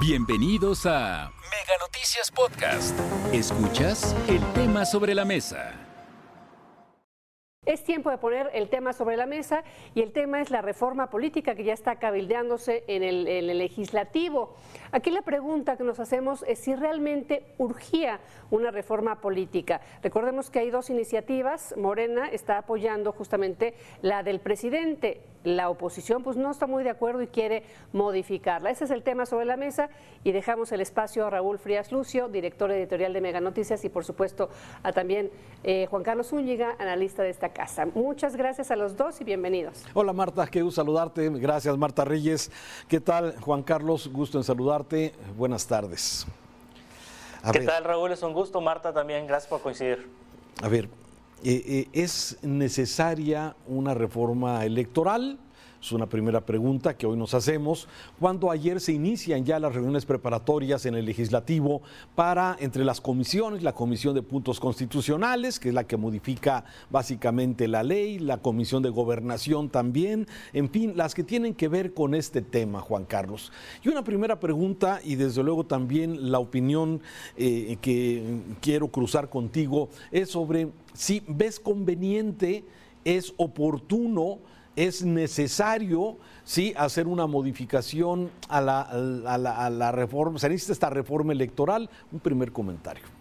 Bienvenidos a Mega Noticias Podcast. Escuchas el tema sobre la mesa. Es tiempo de poner el tema sobre la mesa y el tema es la reforma política que ya está cabildeándose en el, legislativo. Aquí la pregunta que nos hacemos es si realmente urgía una reforma política. Recordemos que hay dos iniciativas. Morena está apoyando justamente la del presidente. La oposición pues no está muy de acuerdo y quiere modificarla. Ese es el tema sobre la mesa y dejamos el espacio a Raúl Frías Lucio, director editorial de Mega Noticias y por supuesto a también eh, Juan Carlos Úñiga, analista de esta Muchas gracias a los dos y bienvenidos. Hola Marta, qué gusto saludarte. Gracias Marta Reyes. ¿Qué tal Juan Carlos? Gusto en saludarte. Buenas tardes. ¿Qué tal Raúl? Es un gusto. Marta también. Gracias por coincidir. A ver, eh, eh, ¿es necesaria una reforma electoral? Es una primera pregunta que hoy nos hacemos. Cuando ayer se inician ya las reuniones preparatorias en el legislativo para, entre las comisiones, la Comisión de Puntos Constitucionales, que es la que modifica básicamente la ley, la Comisión de Gobernación también, en fin, las que tienen que ver con este tema, Juan Carlos. Y una primera pregunta, y desde luego también la opinión eh, que quiero cruzar contigo, es sobre si ves conveniente, es oportuno, es necesario sí hacer una modificación a la, a la, a la reforma, se necesita esta reforma electoral. Un primer comentario.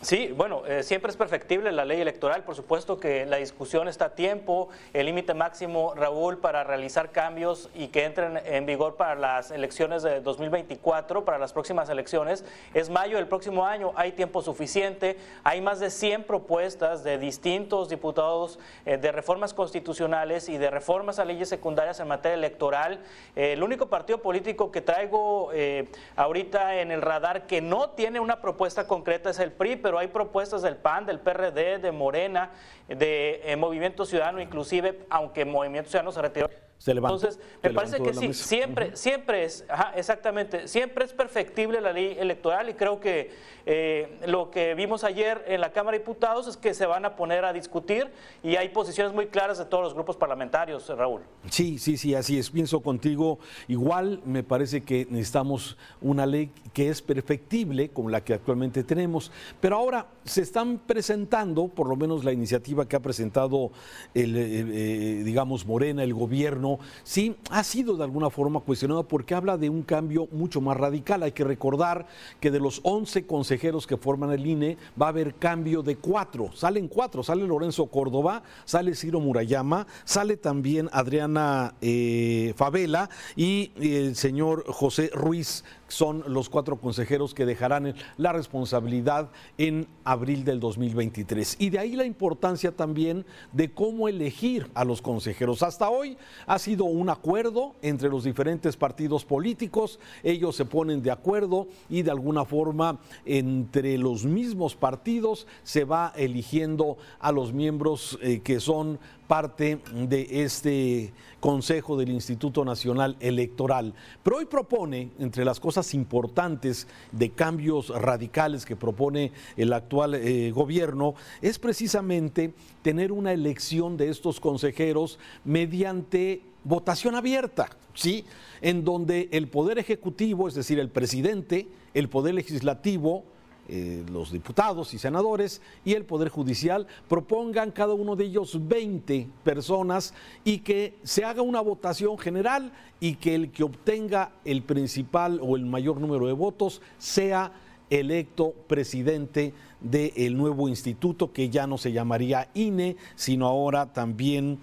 Sí, bueno, eh, siempre es perfectible la ley electoral, por supuesto que la discusión está a tiempo, el límite máximo, Raúl, para realizar cambios y que entren en vigor para las elecciones de 2024, para las próximas elecciones, es mayo del próximo año, hay tiempo suficiente, hay más de 100 propuestas de distintos diputados eh, de reformas constitucionales y de reformas a leyes secundarias en materia electoral. Eh, el único partido político que traigo ahorita en el radar que no tiene una propuesta concreta es el PRI, pero hay propuestas del PAN, del PRD, de Morena, de eh, Movimiento Ciudadano, inclusive, aunque Movimiento Ciudadano se retiró entonces, me parece que sí, siempre, siempre es, exactamente, siempre es perfectible la ley electoral y creo que eh, lo que vimos ayer en la Cámara de Diputados es que se van a poner a discutir y hay posiciones muy claras de todos los grupos parlamentarios, Raúl. Sí, sí, sí, así es. Pienso contigo. Igual me parece que necesitamos una ley que es perfectible, como la que actualmente tenemos, pero ahora se están presentando, por lo menos la iniciativa que ha presentado el, eh, eh, digamos, Morena, el gobierno, sí ha sido de alguna forma cuestionado porque habla de un cambio mucho más radical. Hay que recordar que de los 11 consejeros que forman el INE va a haber cambio de cuatro. Salen cuatro, sale Lorenzo Córdoba, sale Ciro Murayama, sale también Adriana eh, Favela y el señor José Ruiz son los cuatro consejeros que dejarán la responsabilidad en abril del 2023. Y de ahí la importancia también de cómo elegir a los consejeros. Hasta hoy ha sido un acuerdo entre los diferentes partidos políticos, ellos se ponen de acuerdo y de alguna forma entre los mismos partidos se va eligiendo a los miembros eh, que son parte de este Consejo del Instituto Nacional Electoral. Pero hoy propone, entre las cosas importantes de cambios radicales que propone el actual eh, gobierno, es precisamente tener una elección de estos consejeros mediante votación abierta, ¿sí? En donde el Poder Ejecutivo, es decir, el presidente, el Poder Legislativo, eh, los diputados y senadores y el Poder Judicial propongan cada uno de ellos 20 personas y que se haga una votación general y que el que obtenga el principal o el mayor número de votos sea electo presidente del nuevo instituto que ya no se llamaría INE, sino ahora también,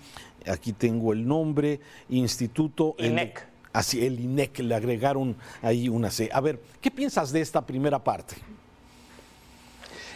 aquí tengo el nombre, Instituto... INEC. así, el INEC, le agregaron ahí una C. A ver, ¿qué piensas de esta primera parte?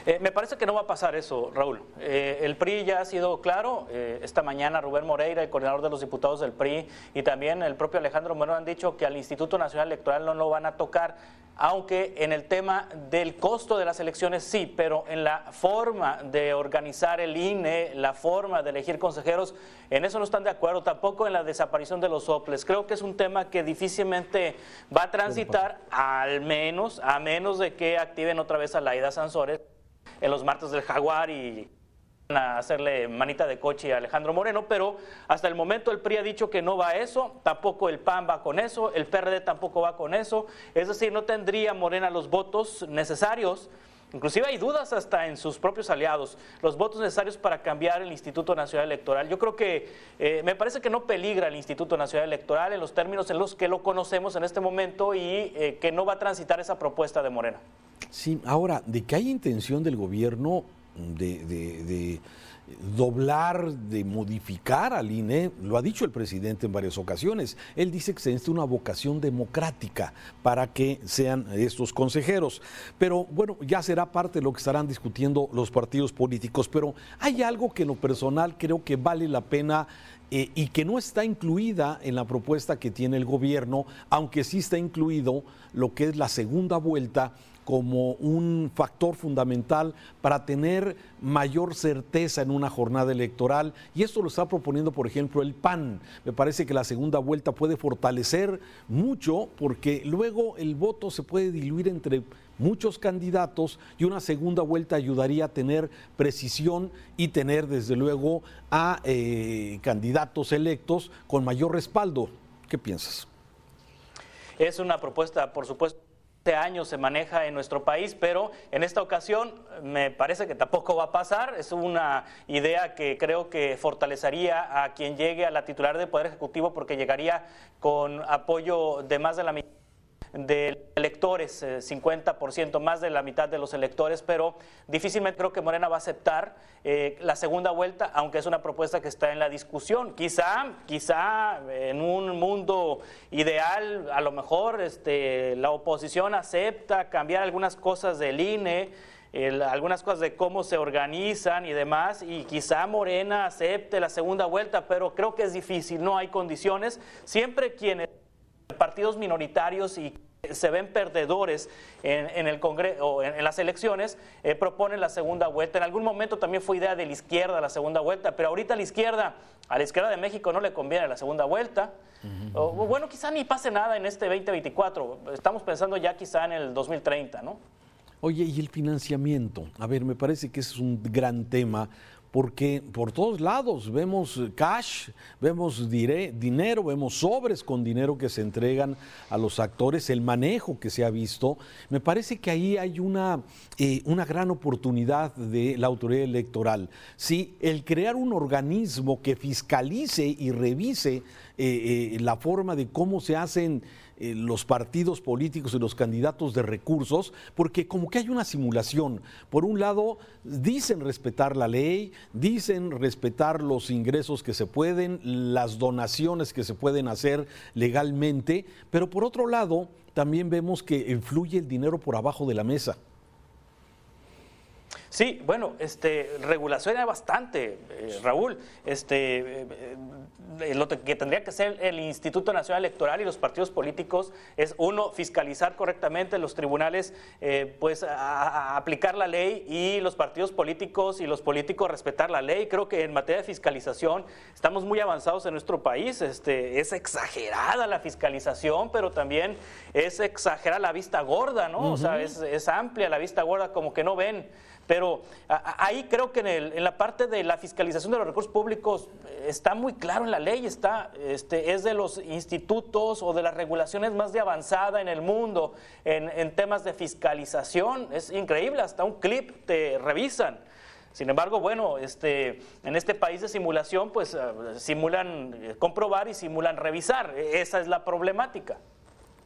Eh, me parece que no va a pasar eso, Raúl. Eh, el PRI ya ha sido claro. Eh, esta mañana Rubén Moreira, el coordinador de los diputados del PRI, y también el propio Alejandro Moreno han dicho que al Instituto Nacional Electoral no lo van a tocar, aunque en el tema del costo de las elecciones sí, pero en la forma de organizar el INE, la forma de elegir consejeros, en eso no están de acuerdo. Tampoco en la desaparición de los soples. Creo que es un tema que difícilmente va a transitar, al menos, a menos de que activen otra vez a Laida Sansores en los martes del Jaguar y a hacerle manita de coche a Alejandro Moreno, pero hasta el momento el PRI ha dicho que no va a eso, tampoco el PAN va con eso, el PRD tampoco va con eso, es decir, no tendría Morena los votos necesarios. Inclusive hay dudas hasta en sus propios aliados, los votos necesarios para cambiar el Instituto Nacional Electoral. Yo creo que eh, me parece que no peligra el Instituto Nacional Electoral en los términos en los que lo conocemos en este momento y eh, que no va a transitar esa propuesta de Morena. Sí, ahora, de que hay intención del gobierno de, doblar, de modificar al INE, lo ha dicho el presidente en varias ocasiones. Él dice que se necesita una vocación democrática para que sean estos consejeros. Pero bueno, ya será parte de lo que estarán discutiendo los partidos políticos. Pero hay algo que en lo personal creo que vale la pena eh, y que no está incluida en la propuesta que tiene el gobierno, aunque sí está incluido lo que es la segunda vuelta como un factor fundamental para tener mayor certeza en una jornada electoral. Y esto lo está proponiendo, por ejemplo, el PAN. Me parece que la segunda vuelta puede fortalecer mucho porque luego el voto se puede diluir entre muchos candidatos y una segunda vuelta ayudaría a tener precisión y tener desde luego a eh, candidatos electos con mayor respaldo. ¿Qué piensas? Es una propuesta, por supuesto años se maneja en nuestro país, pero en esta ocasión me parece que tampoco va a pasar. Es una idea que creo que fortalecería a quien llegue a la titular del Poder Ejecutivo porque llegaría con apoyo de más de la mitad de electores, 50%, eh, más de la mitad de los electores, pero difícilmente creo que Morena va a aceptar eh, la segunda vuelta, aunque es una propuesta que está en la discusión. Quizá, quizá en un mundo ideal, a lo mejor este, la oposición acepta cambiar algunas cosas del INE, algunas cosas de cómo se organizan y demás, y quizá Morena acepte la segunda vuelta, pero creo que es difícil, no hay condiciones. Siempre quienes partidos minoritarios y se ven perdedores en, el Congreso o en, las elecciones, eh, proponen la segunda vuelta. En algún momento también fue idea de la izquierda la segunda vuelta, pero ahorita a la izquierda, a la izquierda de México no le conviene la segunda vuelta. o, bueno, quizá ni pase nada en este 2024. Estamos pensando ya quizá en el 2030, ¿no? Oye, y el financiamiento. A ver, me parece que es un gran tema porque por todos lados vemos cash, vemos dinero, vemos sobres con dinero que se entregan a los actores, el manejo que se ha visto. Me parece que ahí hay una, eh, una gran oportunidad de la autoridad electoral. Sí, el crear un organismo que fiscalice y revise eh, eh, la forma de cómo se hacen eh, los partidos políticos y los candidatos de recursos, porque como que hay una simulación. Por un lado, dicen respetar la ley, dicen respetar los ingresos que se pueden, las donaciones que se pueden hacer legalmente, pero por otro lado, también vemos que influye el dinero por abajo de la mesa. Sí, bueno, este, regulación hay bastante, eh, Raúl. Este, eh, lo que tendría que hacer el Instituto Nacional Electoral y los partidos políticos es, uno, fiscalizar correctamente los tribunales, eh, pues a, aplicar la ley y los partidos políticos y los políticos respetar la ley. Creo que en materia de fiscalización estamos muy avanzados en nuestro país. Este, es exagerada la fiscalización, pero también es exagerada la vista gorda, ¿no? O sea, es, es amplia la vista gorda, como que no ven pero ahí creo que en, la parte de la fiscalización de los recursos públicos eh, está muy claro en la ley, está, este, es de los institutos o de las regulaciones más de avanzada en el mundo en, temas de fiscalización. Es increíble, hasta un clip te revisan. Sin embargo, bueno, este, en este país de simulación, pues eh, simulan eh, comprobar y simulan revisar. E, esa es la problemática.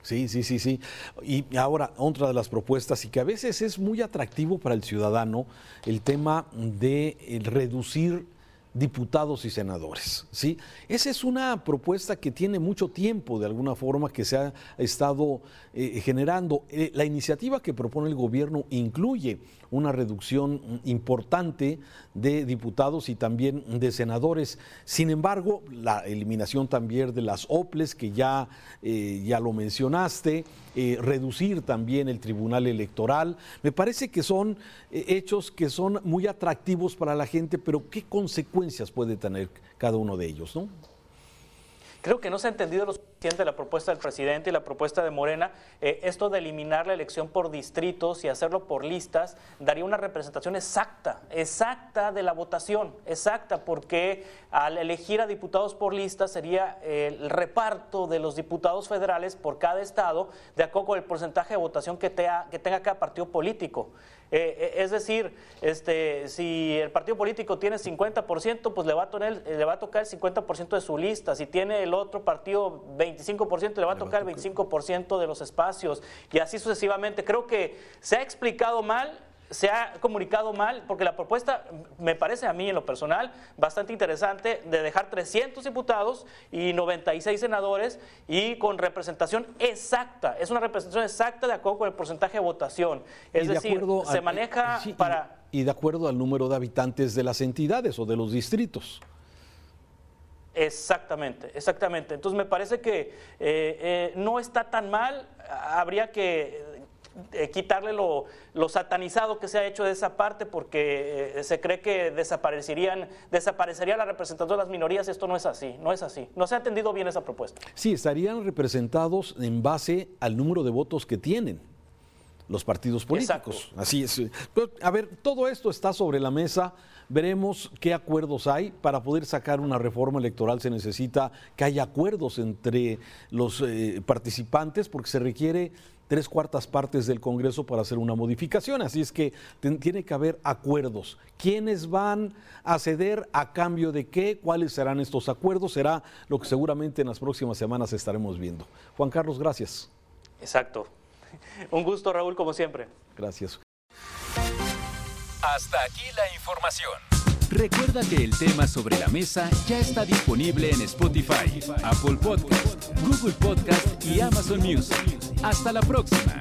Sí, sí, sí, sí. Y ahora, otra de las propuestas, y que a veces es muy atractivo para el ciudadano, el tema de reducir diputados y senadores. ¿sí? Esa es una propuesta que tiene mucho tiempo, de alguna forma, que se ha estado eh, generando. Eh, la iniciativa que propone el gobierno incluye una reducción importante de diputados y también de senadores. Sin embargo, la eliminación también de las OPLES, que ya, eh, ya lo mencionaste, reducir también el Tribunal Electoral, me parece que son hechos que son muy atractivos para la gente, pero ¿qué consecuencias puede tener cada uno de ellos? ¿no? Creo que no se ha entendido lo suficiente la propuesta del presidente y la propuesta de Morena. Eh, esto de eliminar la elección por distritos y hacerlo por listas daría una representación exacta, exacta de la votación, exacta, porque al elegir a diputados por listas sería el reparto de los diputados federales por cada estado de acuerdo con el porcentaje de votación que, que tenga cada partido político. Eh, eh, es decir, este, si el partido político tiene 50%, pues le va, a tocar, le va a tocar el 50% de su lista. Si tiene el otro partido 25%, le va a tocar el 25% de los espacios. Y así sucesivamente. Creo que se ha explicado mal se ha comunicado mal, porque la propuesta me parece a mí en lo personal bastante interesante de dejar 300 diputados y 96 senadores y con representación exacta, es una representación exacta de acuerdo con el porcentaje de votación. Es decir, se maneja para... Y de acuerdo al número de habitantes de las entidades o de los distritos. Exactamente, exactamente. Entonces me parece que eh, eh, no está tan mal, habría que eh, quitarle lo, satanizado que se ha hecho de esa parte porque eh, se cree que desaparecerían, desaparecería la representación de las minorías. Esto no es así, no es así. No se ha entendido bien esa propuesta. Sí, estarían representados en base al número de votos que tienen los partidos políticos. Así es. a ver, todo esto está sobre la mesa. Veremos qué acuerdos hay. Para poder sacar una reforma electoral se necesita que haya acuerdos entre los eh, participantes porque se requiere tres cuartas partes del Congreso para hacer una modificación. Así es que tiene que haber acuerdos. ¿Quiénes van a ceder a cambio de qué? ¿Cuáles serán estos acuerdos? Será lo que seguramente en las próximas semanas estaremos viendo. Juan Carlos, gracias. Exacto. Un gusto, Raúl, como siempre. Gracias. Hasta aquí la información. Recuerda que el tema sobre la mesa ya está disponible en Spotify, Apple Podcast, Google Podcast y Amazon Music. Hasta la próxima.